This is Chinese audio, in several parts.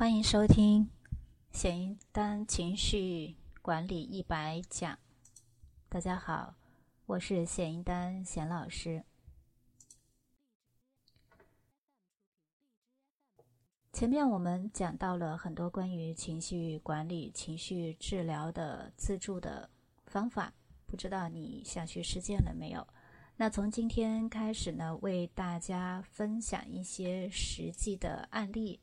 欢迎收听显一单情绪管理一百讲。大家好，我是显一丹显老师。前面我们讲到了很多关于情绪管理、情绪治疗的自助的方法，不知道你想去实践了没有？那从今天开始呢，为大家分享一些实际的案例。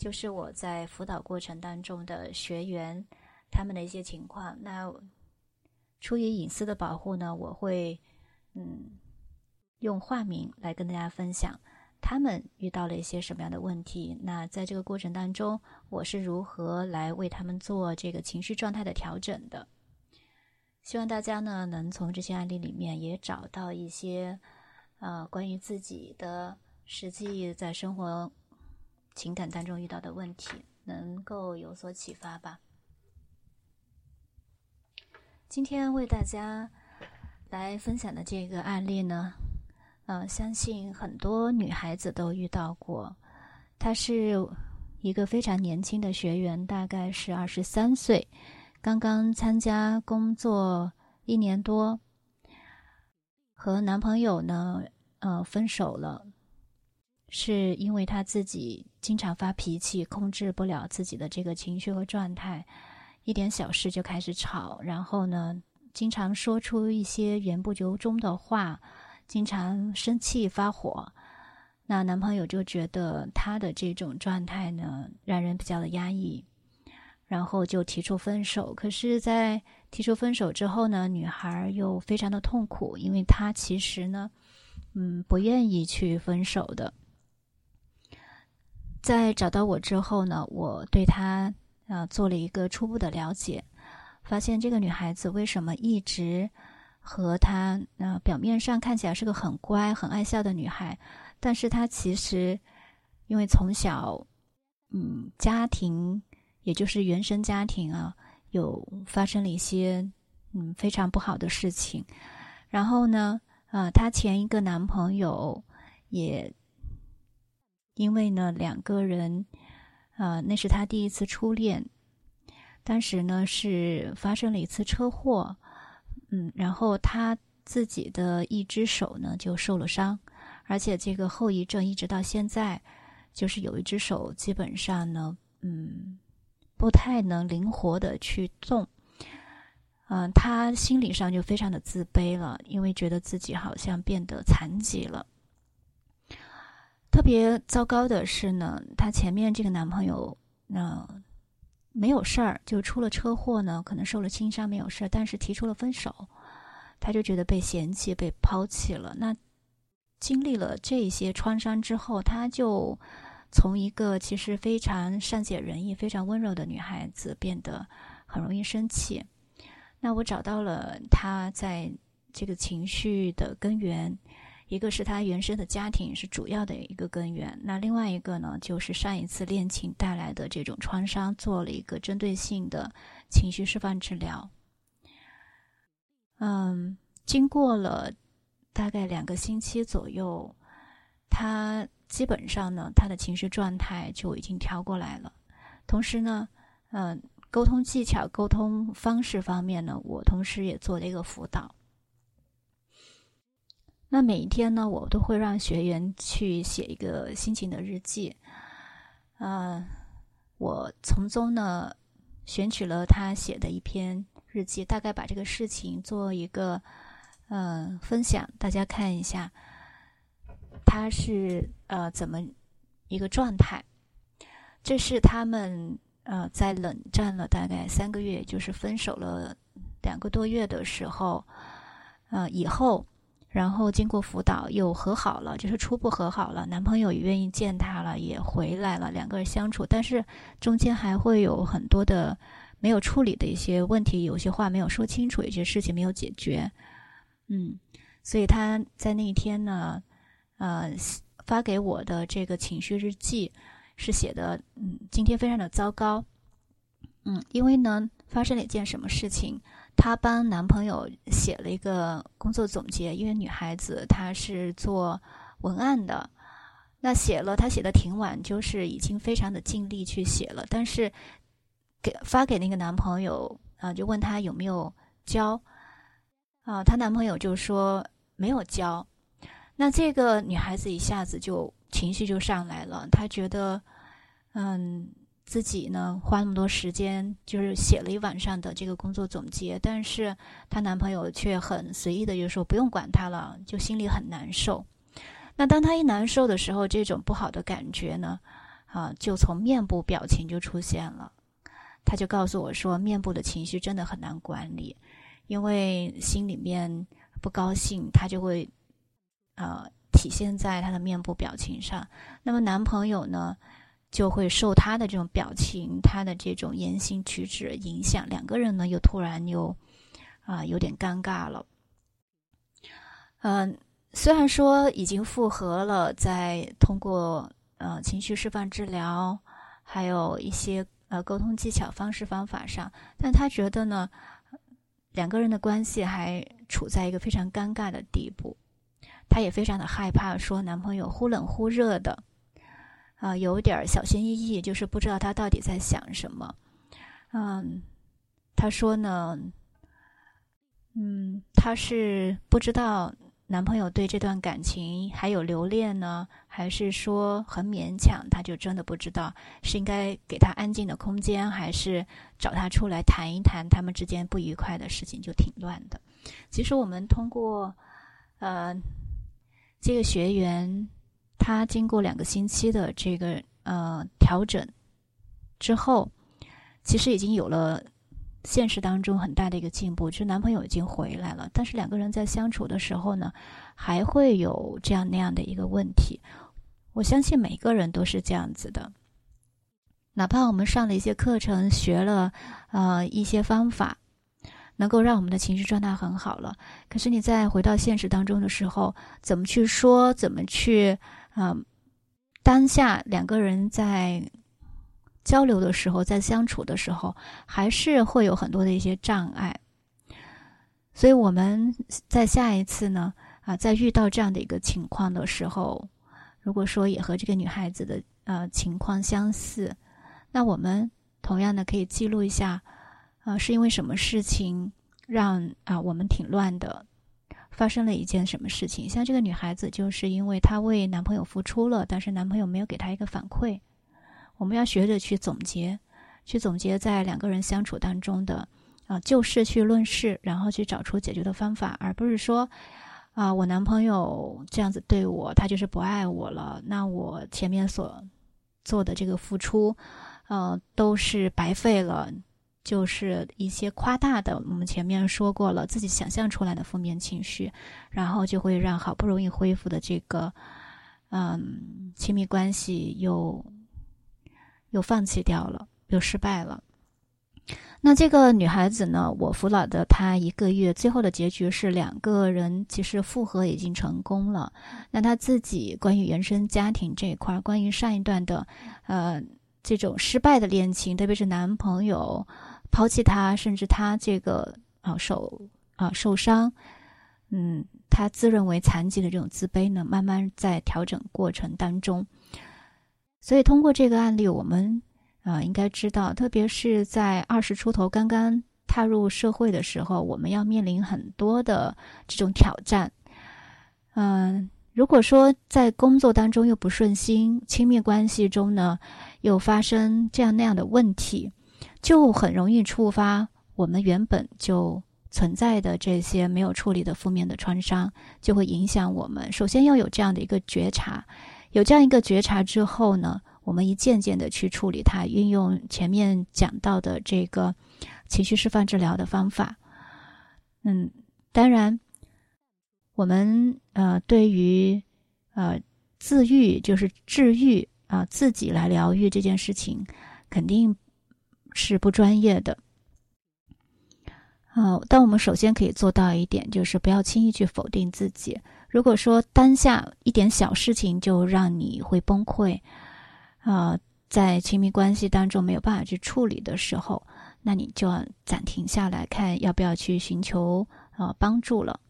就是我在辅导过程当中的学员，他们的一些情况。那出于隐私的保护呢，我会嗯用化名来跟大家分享他们遇到了一些什么样的问题。那在这个过程当中，我是如何来为他们做这个情绪状态的调整的？希望大家呢能从这些案例里面也找到一些呃关于自己的实际在生活。情感当中遇到的问题，能够有所启发吧。今天为大家来分享的这个案例呢，呃，相信很多女孩子都遇到过。她是一个非常年轻的学员，大概是二十三岁，刚刚参加工作一年多，和男朋友呢，呃，分手了。是因为他自己经常发脾气，控制不了自己的这个情绪和状态，一点小事就开始吵，然后呢，经常说出一些言不由衷的话，经常生气发火。那男朋友就觉得他的这种状态呢，让人比较的压抑，然后就提出分手。可是，在提出分手之后呢，女孩又非常的痛苦，因为她其实呢，嗯，不愿意去分手的。在找到我之后呢，我对她啊做了一个初步的了解，发现这个女孩子为什么一直和她呃表面上看起来是个很乖、很爱笑的女孩，但是她其实因为从小嗯家庭也就是原生家庭啊有发生了一些嗯非常不好的事情，然后呢啊她前一个男朋友也。因为呢，两个人，啊，那是他第一次初恋，当时呢是发生了一次车祸，嗯，然后他自己的一只手呢就受了伤，而且这个后遗症一直到现在，就是有一只手基本上呢，嗯，不太能灵活的去动，嗯，他心理上就非常的自卑了，因为觉得自己好像变得残疾了。特别糟糕的是呢，她前面这个男朋友，那没有事儿，就出了车祸呢，可能受了轻伤，没有事儿，但是提出了分手，她就觉得被嫌弃、被抛弃了。那经历了这些创伤之后，她就从一个其实非常善解人意、非常温柔的女孩子，变得很容易生气。那我找到了她在这个情绪的根源。一个是他原生的家庭是主要的一个根源，那另外一个呢，就是上一次恋情带来的这种创伤，做了一个针对性的情绪释放治疗。嗯，经过了大概两个星期左右，他基本上呢，他的情绪状态就已经调过来了。同时呢，嗯，沟通技巧、沟通方式方面呢，我同时也做了一个辅导。那每一天呢，我都会让学员去写一个心情的日记，呃，我从中呢选取了他写的一篇日记，大概把这个事情做一个呃分享，大家看一下他是呃怎么一个状态。这是他们呃在冷战了大概三个月，就是分手了两个多月的时候，呃以后。然后经过辅导又和好了，就是初步和好了，男朋友也愿意见她了，也回来了，两个人相处。但是中间还会有很多的没有处理的一些问题，有些话没有说清楚，有些事情没有解决。嗯，所以他在那一天呢，呃，发给我的这个情绪日记是写的，嗯，今天非常的糟糕。嗯，因为呢，发生了一件什么事情。她帮男朋友写了一个工作总结，因为女孩子她是做文案的，那写了，她写的挺晚，就是已经非常的尽力去写了，但是给发给那个男朋友啊，就问他有没有交啊，她男朋友就说没有交。那这个女孩子一下子就情绪就上来了，她觉得嗯。自己呢，花那么多时间，就是写了一晚上的这个工作总结，但是她男朋友却很随意的就说不用管她了，就心里很难受。那当她一难受的时候，这种不好的感觉呢，啊，就从面部表情就出现了。她就告诉我说，面部的情绪真的很难管理，因为心里面不高兴，她就会，呃，体现在她的面部表情上。那么男朋友呢？就会受他的这种表情、他的这种言行举止影响，两个人呢又突然又啊有点尴尬了。嗯，虽然说已经复合了，在通过呃情绪释放治疗，还有一些呃沟通技巧、方式方法上，但他觉得呢，两个人的关系还处在一个非常尴尬的地步，他也非常的害怕说男朋友忽冷忽热的。啊，有点小心翼翼，就是不知道他到底在想什么。嗯，他说呢，嗯，他是不知道男朋友对这段感情还有留恋呢，还是说很勉强？他就真的不知道是应该给他安静的空间，还是找他出来谈一谈他们之间不愉快的事情，就挺乱的。其实我们通过呃这个学员。他经过两个星期的这个呃调整之后，其实已经有了现实当中很大的一个进步，就是男朋友已经回来了。但是两个人在相处的时候呢，还会有这样那样的一个问题。我相信每个人都是这样子的，哪怕我们上了一些课程，学了呃一些方法，能够让我们的情绪状态很好了。可是你在回到现实当中的时候，怎么去说，怎么去？啊，当下两个人在交流的时候，在相处的时候，还是会有很多的一些障碍。所以我们在下一次呢，啊，在遇到这样的一个情况的时候，如果说也和这个女孩子的呃情况相似，那我们同样的可以记录一下，啊，是因为什么事情让啊我们挺乱的。发生了一件什么事情？像这个女孩子，就是因为她为男朋友付出了，但是男朋友没有给她一个反馈。我们要学着去总结，去总结在两个人相处当中的啊，就事去论事，然后去找出解决的方法，而不是说啊，我男朋友这样子对我，他就是不爱我了。那我前面所做的这个付出，呃，都是白费了。就是一些夸大的，我们前面说过了，自己想象出来的负面情绪，然后就会让好不容易恢复的这个，嗯，亲密关系又又放弃掉了，又失败了。那这个女孩子呢，我辅导的她一个月，最后的结局是两个人其实复合已经成功了。那她自己关于原生家庭这一块，关于上一段的，呃，这种失败的恋情，特别是男朋友。抛弃他，甚至他这个啊手啊受伤，嗯，他自认为残疾的这种自卑呢，慢慢在调整过程当中。所以通过这个案例，我们啊应该知道，特别是在二十出头刚刚踏入社会的时候，我们要面临很多的这种挑战。嗯，如果说在工作当中又不顺心，亲密关系中呢又发生这样那样的问题。就很容易触发我们原本就存在的这些没有处理的负面的创伤，就会影响我们。首先要有这样的一个觉察，有这样一个觉察之后呢，我们一件件的去处理它，运用前面讲到的这个情绪释放治疗的方法。嗯，当然，我们呃对于呃自愈就是治愈啊自己来疗愈这件事情，肯定。是不专业的，啊！但我们首先可以做到一点，就是不要轻易去否定自己。如果说当下一点小事情就让你会崩溃，啊，在亲密关系当中没有办法去处理的时候，那你就要暂停下来看，要不要去寻求啊帮助了。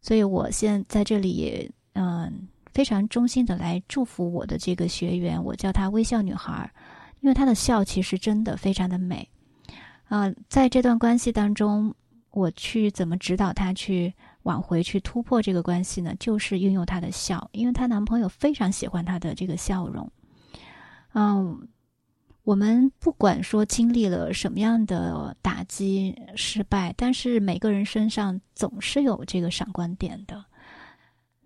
所以我现在这里也嗯非常衷心的来祝福我的这个学员，我叫她微笑女孩，因为她的笑其实真的非常的美。啊，在这段关系当中，我去怎么指导她去挽回、去突破这个关系呢？就是运用她的笑，因为她男朋友非常喜欢她的这个笑容。嗯。我们不管说经历了什么样的打击、失败，但是每个人身上总是有这个闪光点的。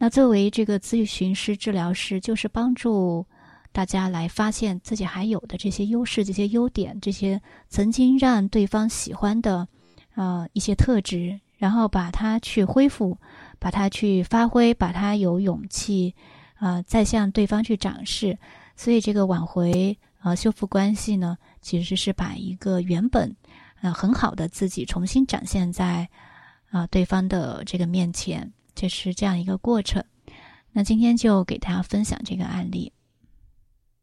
那作为这个咨询师、治疗师，就是帮助大家来发现自己还有的这些优势、这些优点、这些曾经让对方喜欢的，呃，一些特质，然后把它去恢复，把它去发挥，把它有勇气，啊，再向对方去展示。所以这个挽回。啊，修复关系呢，其实是把一个原本，呃，很好的自己重新展现在，啊，对方的这个面前，就是这样一个过程。那今天就给大家分享这个案例。